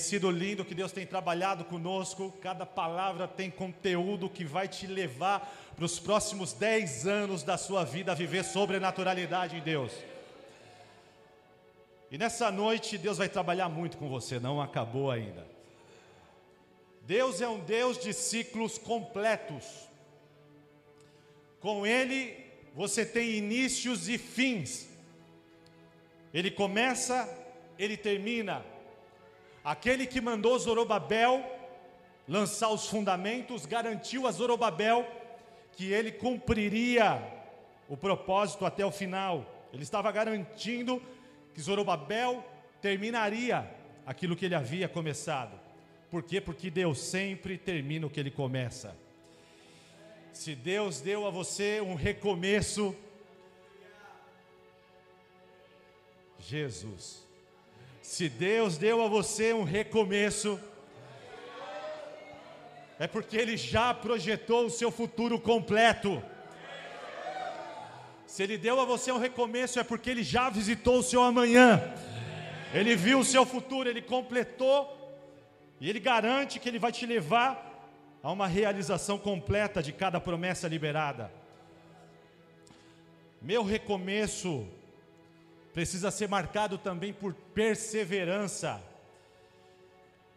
sido lindo que Deus tem trabalhado conosco. Cada palavra tem conteúdo que vai te levar para os próximos 10 anos da sua vida a viver sobrenaturalidade em Deus. E nessa noite Deus vai trabalhar muito com você, não acabou ainda. Deus é um Deus de ciclos completos. Com Ele você tem inícios e fins. Ele começa, ele termina. Aquele que mandou Zorobabel lançar os fundamentos, garantiu a Zorobabel que ele cumpriria o propósito até o final. Ele estava garantindo que Zorobabel terminaria aquilo que ele havia começado. Por quê? Porque Deus sempre termina o que ele começa. Se Deus deu a você um recomeço, Jesus. Se Deus deu a você um recomeço, é porque Ele já projetou o seu futuro completo. Se Ele deu a você um recomeço, é porque Ele já visitou o seu amanhã. Ele viu o seu futuro, Ele completou, e Ele garante que Ele vai te levar a uma realização completa de cada promessa liberada. Meu recomeço precisa ser marcado também por perseverança.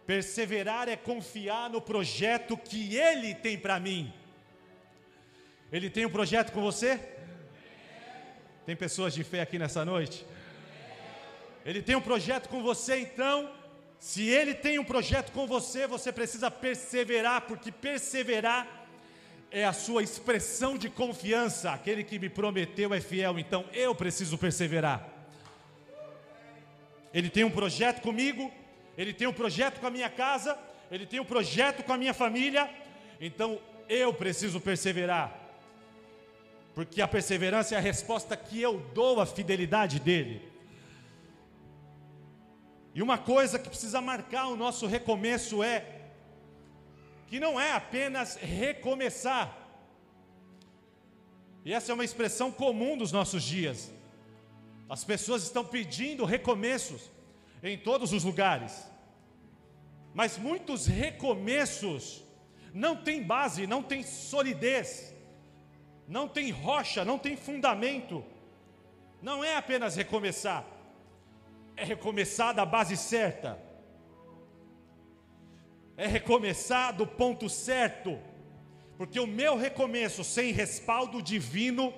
Perseverar é confiar no projeto que Ele tem para mim. Ele tem um projeto com você? Tem pessoas de fé aqui nessa noite? Ele tem um projeto com você, então, se Ele tem um projeto com você, você precisa perseverar, porque perseverar é a sua expressão de confiança. Aquele que me prometeu é fiel, então eu preciso perseverar. Ele tem um projeto comigo, ele tem um projeto com a minha casa, ele tem um projeto com a minha família, então eu preciso perseverar. Porque a perseverança é a resposta que eu dou à fidelidade dele. E uma coisa que precisa marcar o nosso recomeço é que não é apenas recomeçar. E essa é uma expressão comum dos nossos dias. As pessoas estão pedindo recomeços em todos os lugares. Mas muitos recomeços não têm base, não têm solidez, não tem rocha, não tem fundamento. Não é apenas recomeçar, é recomeçar da base certa, é recomeçar do ponto certo, porque o meu recomeço sem respaldo divino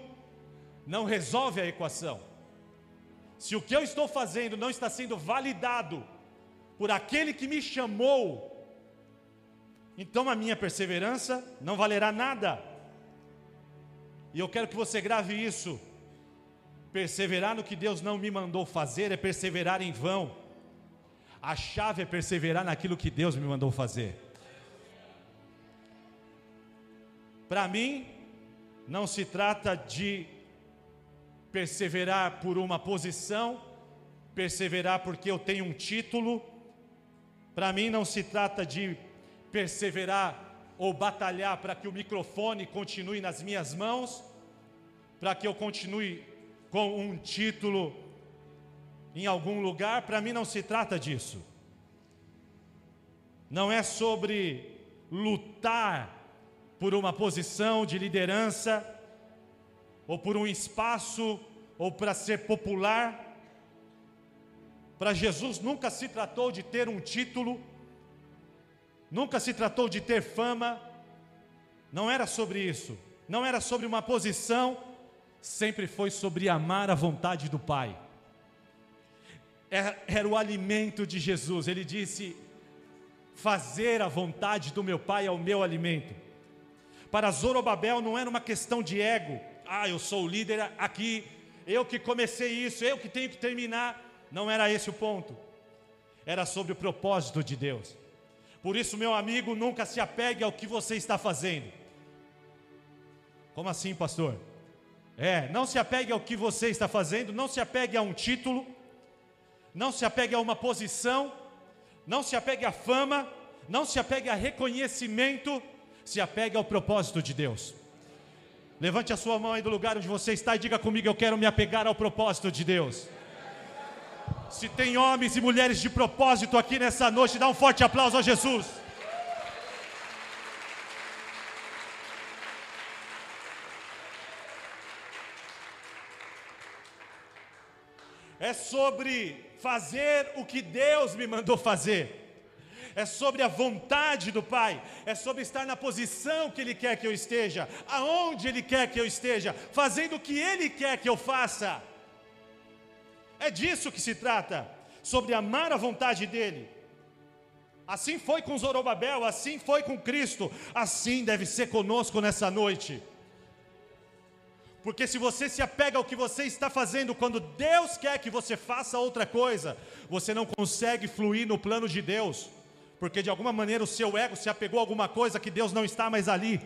não resolve a equação. Se o que eu estou fazendo não está sendo validado por aquele que me chamou, então a minha perseverança não valerá nada. E eu quero que você grave isso. Perseverar no que Deus não me mandou fazer é perseverar em vão. A chave é perseverar naquilo que Deus me mandou fazer. Para mim, não se trata de perseverar por uma posição, perseverar porque eu tenho um título. Para mim não se trata de perseverar ou batalhar para que o microfone continue nas minhas mãos, para que eu continue com um título em algum lugar, para mim não se trata disso. Não é sobre lutar por uma posição de liderança, ou por um espaço, ou para ser popular. Para Jesus nunca se tratou de ter um título, nunca se tratou de ter fama, não era sobre isso, não era sobre uma posição, sempre foi sobre amar a vontade do Pai. Era, era o alimento de Jesus, ele disse: fazer a vontade do meu Pai é o meu alimento. Para Zorobabel não era uma questão de ego, ah, eu sou o líder aqui, eu que comecei isso, eu que tenho que terminar. Não era esse o ponto. Era sobre o propósito de Deus. Por isso, meu amigo, nunca se apegue ao que você está fazendo. Como assim, pastor? É, não se apegue ao que você está fazendo, não se apegue a um título, não se apegue a uma posição, não se apegue à fama, não se apegue a reconhecimento, se apegue ao propósito de Deus. Levante a sua mão aí do lugar onde você está e diga comigo: Eu quero me apegar ao propósito de Deus. Se tem homens e mulheres de propósito aqui nessa noite, dá um forte aplauso a Jesus. É sobre fazer o que Deus me mandou fazer. É sobre a vontade do Pai, é sobre estar na posição que Ele quer que eu esteja, aonde Ele quer que eu esteja, fazendo o que Ele quer que eu faça. É disso que se trata, sobre amar a vontade dEle. Assim foi com Zorobabel, assim foi com Cristo, assim deve ser conosco nessa noite. Porque se você se apega ao que você está fazendo quando Deus quer que você faça outra coisa, você não consegue fluir no plano de Deus. Porque de alguma maneira o seu ego se apegou a alguma coisa que Deus não está mais ali.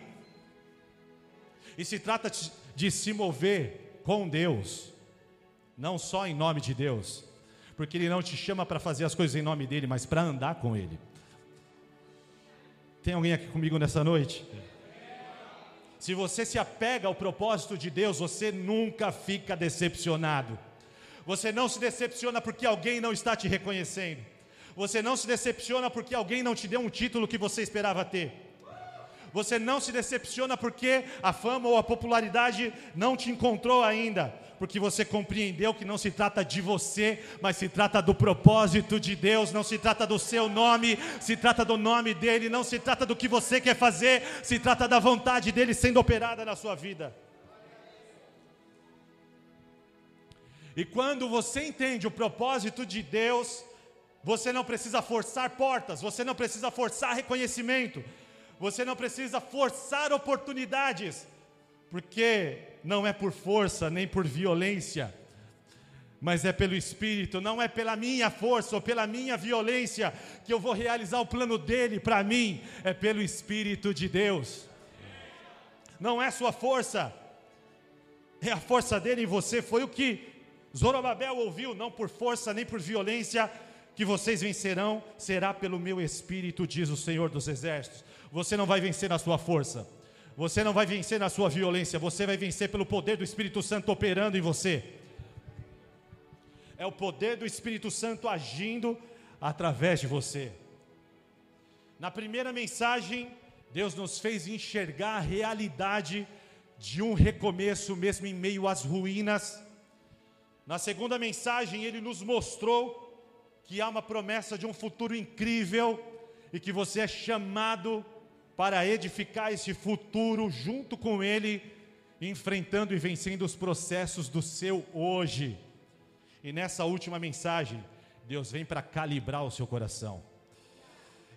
E se trata de se mover com Deus, não só em nome de Deus, porque Ele não te chama para fazer as coisas em nome dEle, mas para andar com Ele. Tem alguém aqui comigo nessa noite? Se você se apega ao propósito de Deus, você nunca fica decepcionado. Você não se decepciona porque alguém não está te reconhecendo. Você não se decepciona porque alguém não te deu um título que você esperava ter. Você não se decepciona porque a fama ou a popularidade não te encontrou ainda porque você compreendeu que não se trata de você, mas se trata do propósito de Deus, não se trata do seu nome, se trata do nome dele, não se trata do que você quer fazer, se trata da vontade dele sendo operada na sua vida. E quando você entende o propósito de Deus, você não precisa forçar portas, você não precisa forçar reconhecimento, você não precisa forçar oportunidades, porque não é por força nem por violência, mas é pelo Espírito, não é pela minha força ou pela minha violência que eu vou realizar o plano dele para mim, é pelo Espírito de Deus. Não é sua força, é a força dele em você, foi o que Zorobabel ouviu, não por força nem por violência, que vocês vencerão, será pelo meu Espírito, diz o Senhor dos Exércitos. Você não vai vencer na sua força você não vai vencer na sua violência, você vai vencer pelo poder do Espírito Santo operando em você. É o poder do Espírito Santo agindo através de você. Na primeira mensagem, Deus nos fez enxergar a realidade de um recomeço, mesmo em meio às ruínas. Na segunda mensagem, Ele nos mostrou que há uma promessa de um futuro incrível e que você é chamado para edificar esse futuro junto com Ele, enfrentando e vencendo os processos do seu hoje. E nessa última mensagem, Deus vem para calibrar o seu coração,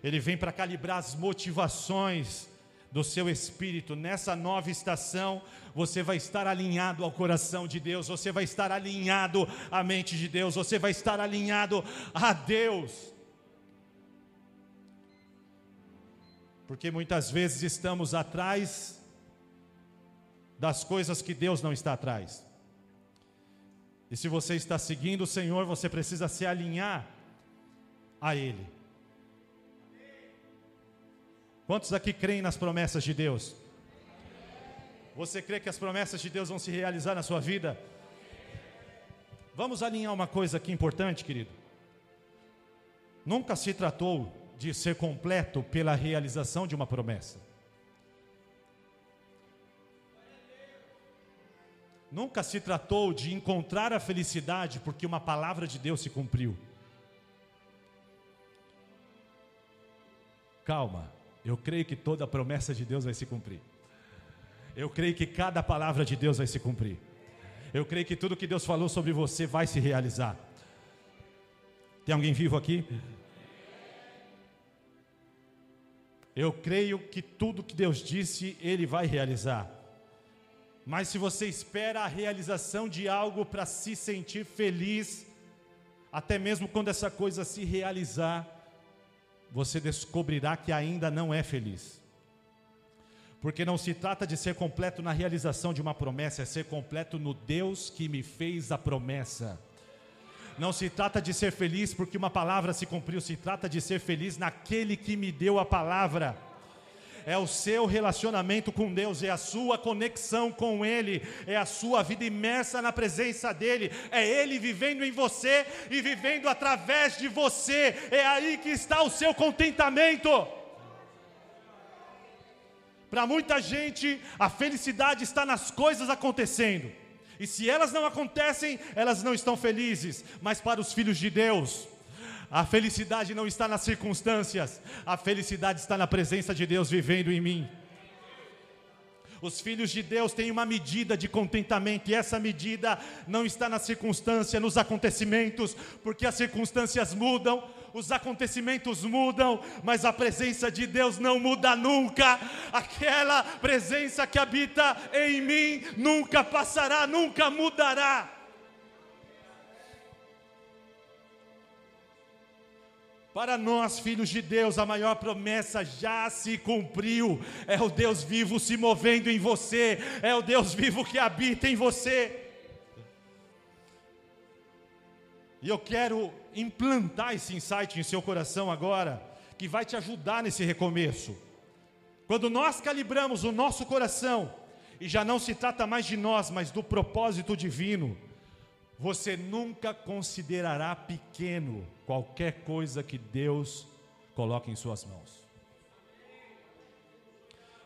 Ele vem para calibrar as motivações do seu espírito. Nessa nova estação, você vai estar alinhado ao coração de Deus, você vai estar alinhado à mente de Deus, você vai estar alinhado a Deus. Porque muitas vezes estamos atrás das coisas que Deus não está atrás. E se você está seguindo o Senhor, você precisa se alinhar a Ele. Quantos aqui creem nas promessas de Deus? Você crê que as promessas de Deus vão se realizar na sua vida? Vamos alinhar uma coisa aqui importante, querido. Nunca se tratou de ser completo pela realização de uma promessa. Nunca se tratou de encontrar a felicidade porque uma palavra de Deus se cumpriu. Calma, eu creio que toda promessa de Deus vai se cumprir. Eu creio que cada palavra de Deus vai se cumprir. Eu creio que tudo que Deus falou sobre você vai se realizar. Tem alguém vivo aqui? Eu creio que tudo que Deus disse, Ele vai realizar. Mas se você espera a realização de algo para se sentir feliz, até mesmo quando essa coisa se realizar, você descobrirá que ainda não é feliz. Porque não se trata de ser completo na realização de uma promessa, é ser completo no Deus que me fez a promessa. Não se trata de ser feliz porque uma palavra se cumpriu, se trata de ser feliz naquele que me deu a palavra. É o seu relacionamento com Deus, é a sua conexão com Ele, é a sua vida imersa na presença dEle, é Ele vivendo em você e vivendo através de você, é aí que está o seu contentamento. Para muita gente, a felicidade está nas coisas acontecendo. E se elas não acontecem, elas não estão felizes. Mas para os filhos de Deus, a felicidade não está nas circunstâncias, a felicidade está na presença de Deus vivendo em mim. Os filhos de Deus têm uma medida de contentamento, e essa medida não está na circunstância, nos acontecimentos, porque as circunstâncias mudam, os acontecimentos mudam, mas a presença de Deus não muda nunca. Aquela presença que habita em mim nunca passará, nunca mudará. Para nós, filhos de Deus, a maior promessa já se cumpriu. É o Deus vivo se movendo em você, é o Deus vivo que habita em você. E eu quero implantar esse insight em seu coração agora, que vai te ajudar nesse recomeço. Quando nós calibramos o nosso coração, e já não se trata mais de nós, mas do propósito divino, você nunca considerará pequeno qualquer coisa que Deus coloque em suas mãos.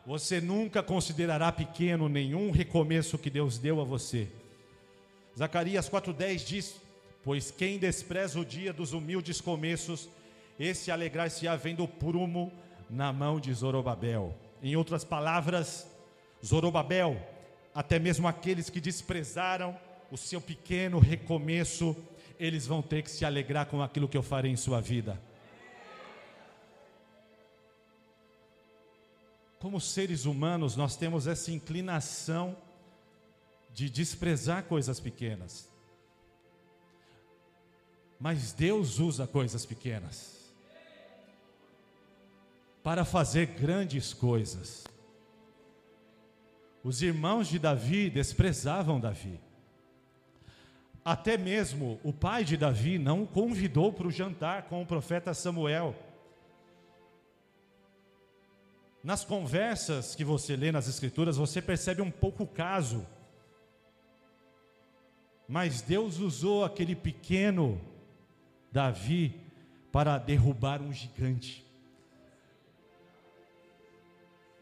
Você nunca considerará pequeno nenhum recomeço que Deus deu a você. Zacarias 4,10 diz: Pois quem despreza o dia dos humildes começos, esse alegrar-se-á vendo o prumo na mão de Zorobabel. Em outras palavras, Zorobabel, até mesmo aqueles que desprezaram o seu pequeno recomeço, eles vão ter que se alegrar com aquilo que eu farei em sua vida. Como seres humanos, nós temos essa inclinação de desprezar coisas pequenas. Mas Deus usa coisas pequenas para fazer grandes coisas. Os irmãos de Davi desprezavam Davi. Até mesmo o pai de Davi não o convidou para o jantar com o profeta Samuel. Nas conversas que você lê nas Escrituras, você percebe um pouco o caso. Mas Deus usou aquele pequeno Davi para derrubar um gigante.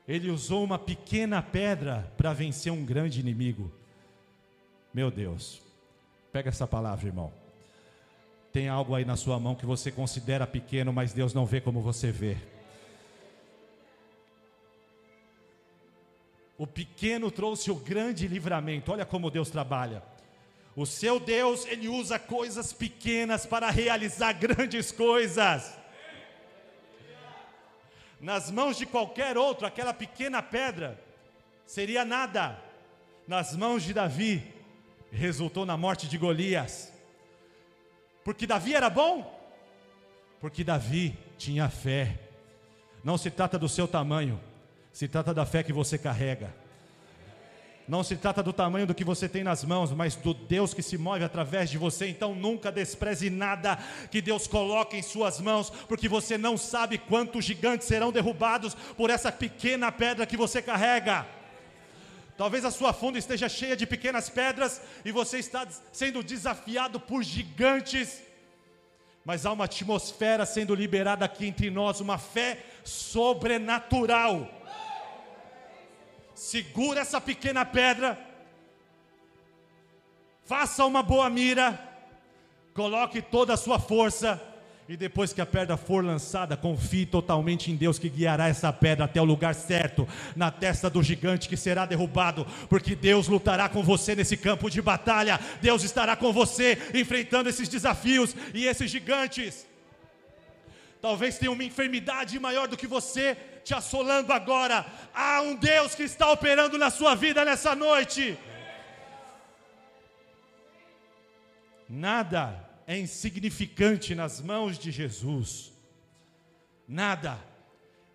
Ele usou uma pequena pedra para vencer um grande inimigo. Meu Deus. Pega essa palavra, irmão. Tem algo aí na sua mão que você considera pequeno, mas Deus não vê como você vê. O pequeno trouxe o grande livramento. Olha como Deus trabalha. O seu Deus, ele usa coisas pequenas para realizar grandes coisas. Nas mãos de qualquer outro, aquela pequena pedra seria nada. Nas mãos de Davi, resultou na morte de Golias. Porque Davi era bom? Porque Davi tinha fé. Não se trata do seu tamanho, se trata da fé que você carrega. Não se trata do tamanho do que você tem nas mãos, mas do Deus que se move através de você. Então nunca despreze nada que Deus coloque em suas mãos, porque você não sabe quantos gigantes serão derrubados por essa pequena pedra que você carrega. Talvez a sua funda esteja cheia de pequenas pedras e você está sendo desafiado por gigantes. Mas há uma atmosfera sendo liberada aqui entre nós, uma fé sobrenatural. Segura essa pequena pedra, faça uma boa mira, coloque toda a sua força e depois que a pedra for lançada, confie totalmente em Deus que guiará essa pedra até o lugar certo, na testa do gigante que será derrubado, porque Deus lutará com você nesse campo de batalha. Deus estará com você enfrentando esses desafios e esses gigantes. Talvez tenha uma enfermidade maior do que você te assolando agora. Há um Deus que está operando na sua vida nessa noite. Nada é insignificante nas mãos de Jesus. Nada,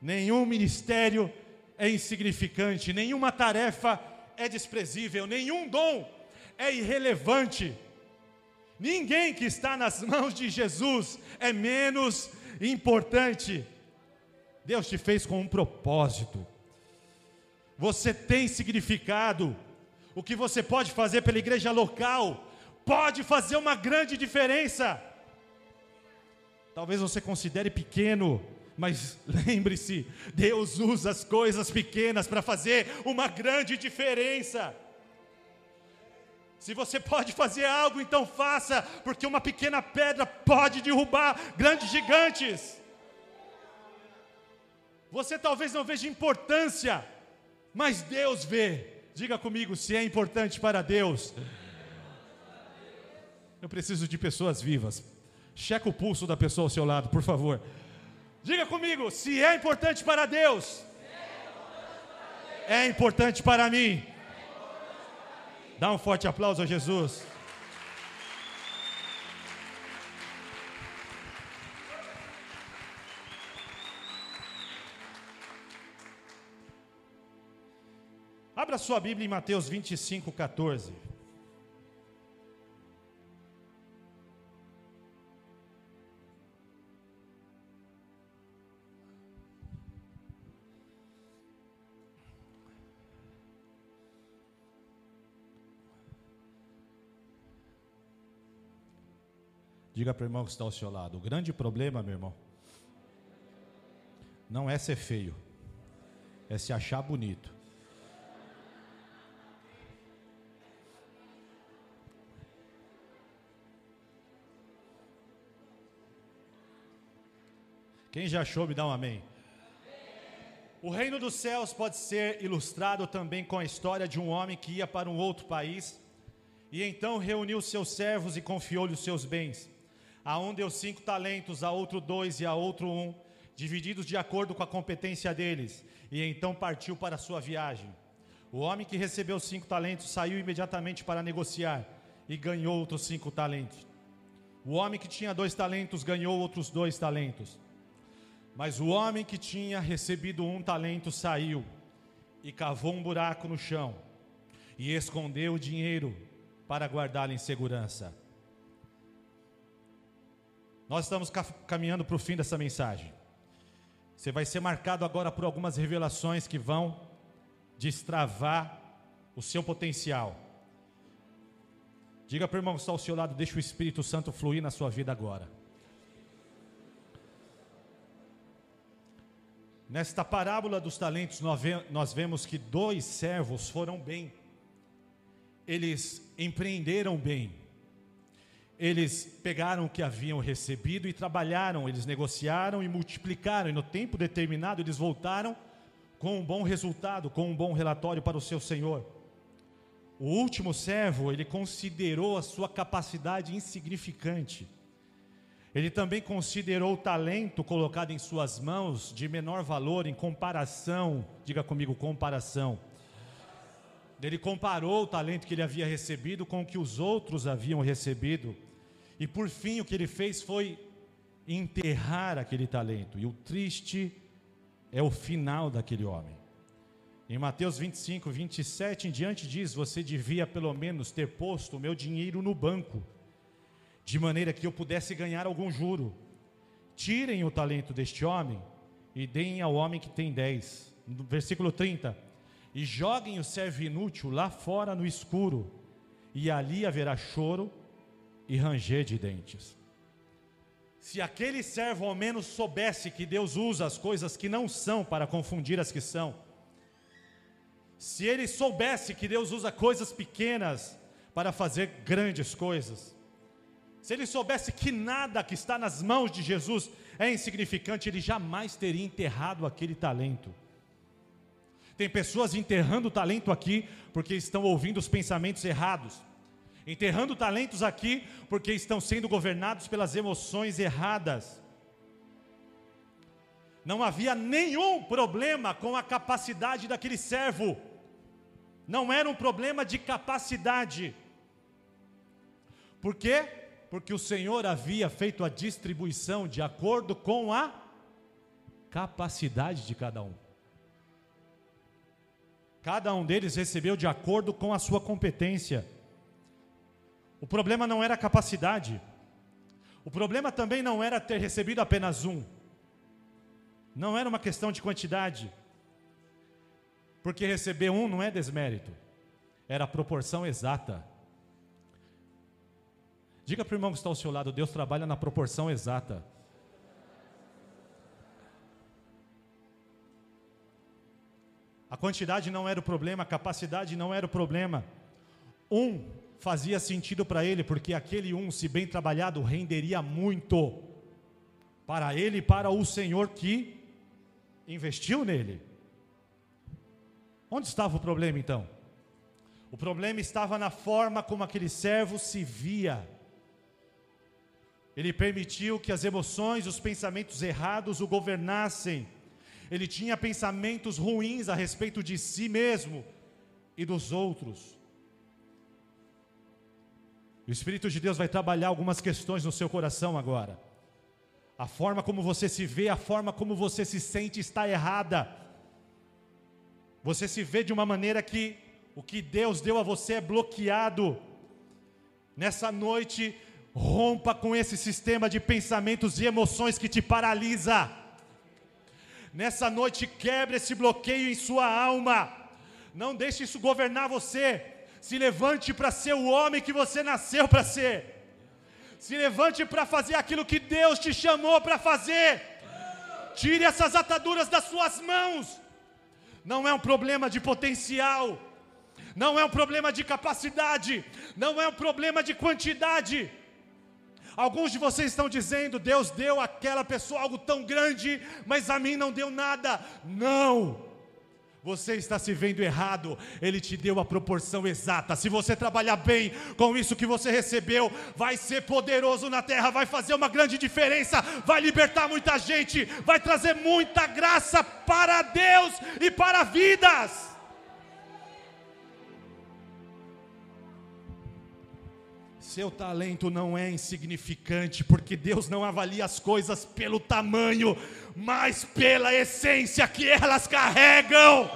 nenhum ministério é insignificante, nenhuma tarefa é desprezível, nenhum dom é irrelevante. Ninguém que está nas mãos de Jesus é menos importante. Deus te fez com um propósito. você tem significado. O que você pode fazer pela igreja local pode fazer uma grande diferença. Talvez você considere pequeno, mas lembre-se, Deus usa as coisas pequenas para fazer uma grande diferença. Se você pode fazer algo, então faça, porque uma pequena pedra pode derrubar grandes gigantes. Você talvez não veja importância, mas Deus vê. Diga comigo se é importante para Deus. Eu preciso de pessoas vivas. Checa o pulso da pessoa ao seu lado, por favor. Diga comigo, se é importante para Deus, é importante para mim. Dá um forte aplauso a Jesus. Abra sua Bíblia em Mateus 25, 14. Diga para o irmão que está ao seu lado: o grande problema, meu irmão, não é ser feio, é se achar bonito. Quem já achou, me dá um amém. O reino dos céus pode ser ilustrado também com a história de um homem que ia para um outro país e então reuniu seus servos e confiou-lhe os seus bens. A um deu cinco talentos, a outro dois e a outro um, divididos de acordo com a competência deles, e então partiu para sua viagem. O homem que recebeu cinco talentos saiu imediatamente para negociar e ganhou outros cinco talentos. O homem que tinha dois talentos ganhou outros dois talentos. Mas o homem que tinha recebido um talento saiu e cavou um buraco no chão e escondeu o dinheiro para guardá-lo em segurança. Nós estamos caminhando para o fim dessa mensagem. Você vai ser marcado agora por algumas revelações que vão destravar o seu potencial. Diga para o irmão que está ao seu lado, deixa o Espírito Santo fluir na sua vida agora. Nesta parábola dos talentos, nós vemos que dois servos foram bem, eles empreenderam bem, eles pegaram o que haviam recebido e trabalharam, eles negociaram e multiplicaram, e no tempo determinado eles voltaram com um bom resultado, com um bom relatório para o seu senhor. O último servo, ele considerou a sua capacidade insignificante. Ele também considerou o talento colocado em suas mãos de menor valor em comparação, diga comigo, comparação. Ele comparou o talento que ele havia recebido com o que os outros haviam recebido e por fim, o que ele fez foi enterrar aquele talento. E o triste é o final daquele homem. Em Mateus 25, 27 em diante diz: Você devia pelo menos ter posto o meu dinheiro no banco, de maneira que eu pudesse ganhar algum juro. Tirem o talento deste homem e deem ao homem que tem dez. No versículo 30. E joguem o servo inútil lá fora no escuro, e ali haverá choro e ranger de dentes. Se aquele servo ao menos soubesse que Deus usa as coisas que não são para confundir as que são, se ele soubesse que Deus usa coisas pequenas para fazer grandes coisas, se ele soubesse que nada que está nas mãos de Jesus é insignificante, ele jamais teria enterrado aquele talento. Tem pessoas enterrando o talento aqui porque estão ouvindo os pensamentos errados enterrando talentos aqui porque estão sendo governados pelas emoções erradas. Não havia nenhum problema com a capacidade daquele servo, não era um problema de capacidade. Por quê? Porque o Senhor havia feito a distribuição de acordo com a capacidade de cada um. Cada um deles recebeu de acordo com a sua competência. O problema não era a capacidade. O problema também não era ter recebido apenas um. Não era uma questão de quantidade. Porque receber um não é desmérito, era a proporção exata. Diga para o irmão que está ao seu lado: Deus trabalha na proporção exata. A quantidade não era o problema, a capacidade não era o problema. Um fazia sentido para ele, porque aquele um, se bem trabalhado, renderia muito para ele e para o Senhor que investiu nele. Onde estava o problema então? O problema estava na forma como aquele servo se via. Ele permitiu que as emoções, os pensamentos errados o governassem ele tinha pensamentos ruins a respeito de si mesmo e dos outros. O Espírito de Deus vai trabalhar algumas questões no seu coração agora. A forma como você se vê, a forma como você se sente está errada. Você se vê de uma maneira que o que Deus deu a você é bloqueado. Nessa noite, rompa com esse sistema de pensamentos e emoções que te paralisa. Nessa noite, quebre esse bloqueio em sua alma. Não deixe isso governar você. Se levante para ser o homem que você nasceu para ser. Se levante para fazer aquilo que Deus te chamou para fazer. Tire essas ataduras das suas mãos. Não é um problema de potencial. Não é um problema de capacidade. Não é um problema de quantidade Alguns de vocês estão dizendo: Deus deu àquela pessoa algo tão grande, mas a mim não deu nada. Não! Você está se vendo errado, Ele te deu a proporção exata. Se você trabalhar bem com isso que você recebeu, vai ser poderoso na terra, vai fazer uma grande diferença, vai libertar muita gente, vai trazer muita graça para Deus e para vidas. Seu talento não é insignificante, porque Deus não avalia as coisas pelo tamanho, mas pela essência que elas carregam.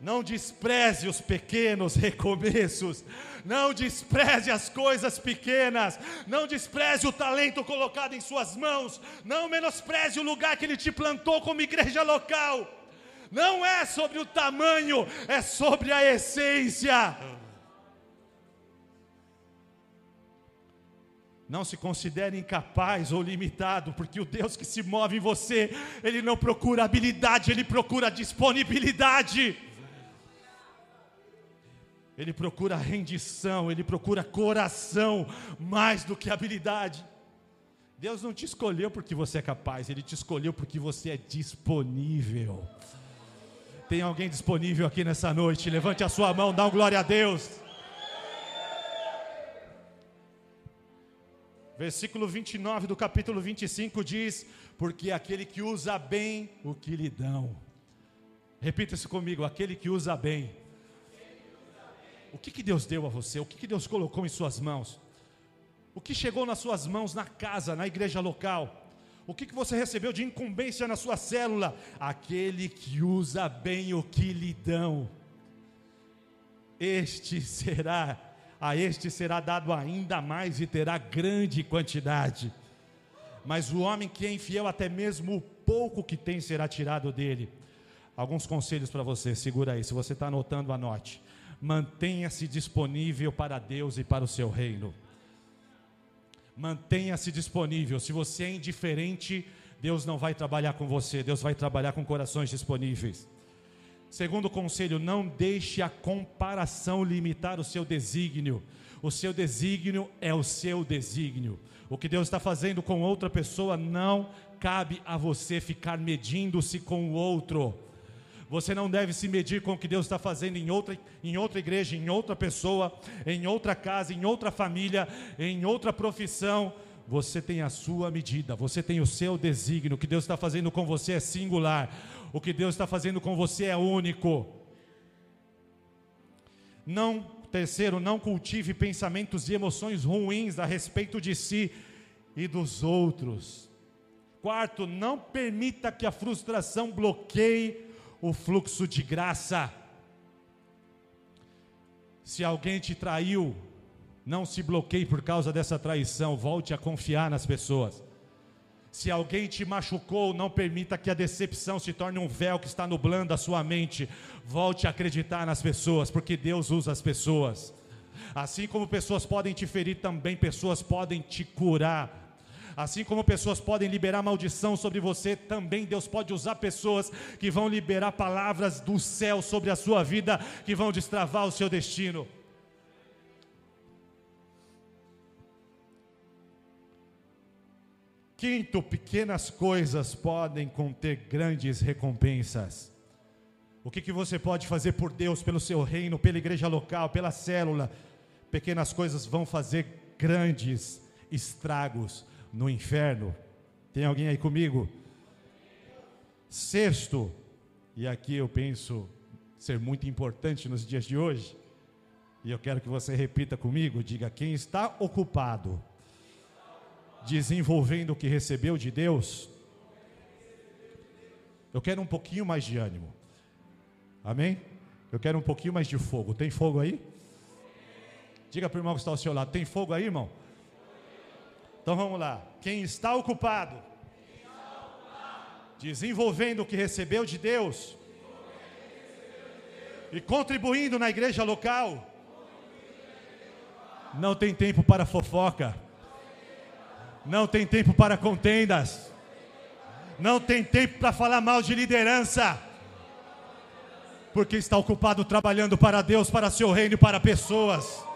Não despreze os pequenos recomeços, não despreze as coisas pequenas, não despreze o talento colocado em suas mãos, não menospreze o lugar que Ele te plantou como igreja local. Não é sobre o tamanho, é sobre a essência. Não se considere incapaz ou limitado, porque o Deus que se move em você, Ele não procura habilidade, Ele procura disponibilidade. Ele procura rendição, Ele procura coração, mais do que habilidade. Deus não te escolheu porque você é capaz, Ele te escolheu porque você é disponível. Tem alguém disponível aqui nessa noite? Levante a sua mão, dá um glória a Deus. Versículo 29 do capítulo 25 diz: Porque aquele que usa bem o que lhe dão. Repita isso comigo: aquele que usa bem. O que, que Deus deu a você? O que, que Deus colocou em suas mãos? O que chegou nas suas mãos na casa, na igreja local? O que, que você recebeu de incumbência na sua célula? Aquele que usa bem o que lhe dão. Este será a este será dado ainda mais e terá grande quantidade. Mas o homem que é infiel, até mesmo o pouco que tem será tirado dele. Alguns conselhos para você, segura aí, se você está anotando, anote. Mantenha-se disponível para Deus e para o seu reino. Mantenha-se disponível. Se você é indiferente, Deus não vai trabalhar com você, Deus vai trabalhar com corações disponíveis. Segundo conselho, não deixe a comparação limitar o seu desígnio. O seu desígnio é o seu desígnio. O que Deus está fazendo com outra pessoa não cabe a você ficar medindo-se com o outro. Você não deve se medir com o que Deus está fazendo em outra, em outra igreja, em outra pessoa, em outra casa, em outra família, em outra profissão. Você tem a sua medida, você tem o seu desígnio. O que Deus está fazendo com você é singular. O que Deus está fazendo com você é único. Não, terceiro, não cultive pensamentos e emoções ruins a respeito de si e dos outros. Quarto, não permita que a frustração bloqueie o fluxo de graça. Se alguém te traiu, não se bloqueie por causa dessa traição, volte a confiar nas pessoas. Se alguém te machucou, não permita que a decepção se torne um véu que está nublando a sua mente. Volte a acreditar nas pessoas, porque Deus usa as pessoas. Assim como pessoas podem te ferir, também pessoas podem te curar. Assim como pessoas podem liberar maldição sobre você, também Deus pode usar pessoas que vão liberar palavras do céu sobre a sua vida, que vão destravar o seu destino. Quinto, pequenas coisas podem conter grandes recompensas. O que, que você pode fazer por Deus, pelo seu reino, pela igreja local, pela célula? Pequenas coisas vão fazer grandes estragos no inferno. Tem alguém aí comigo? Sexto, e aqui eu penso ser muito importante nos dias de hoje, e eu quero que você repita comigo: diga, quem está ocupado desenvolvendo o que recebeu de Deus, eu quero um pouquinho mais de ânimo. Amém? Eu quero um pouquinho mais de fogo. Tem fogo aí? Diga para o irmão que está ao seu lado: tem fogo aí, irmão? Então vamos lá. Quem está ocupado, desenvolvendo o que recebeu de Deus, e contribuindo na igreja local, não tem tempo para fofoca não tem tempo para contendas. Não tem tempo para falar mal de liderança. Porque está ocupado trabalhando para Deus, para seu reino e para pessoas.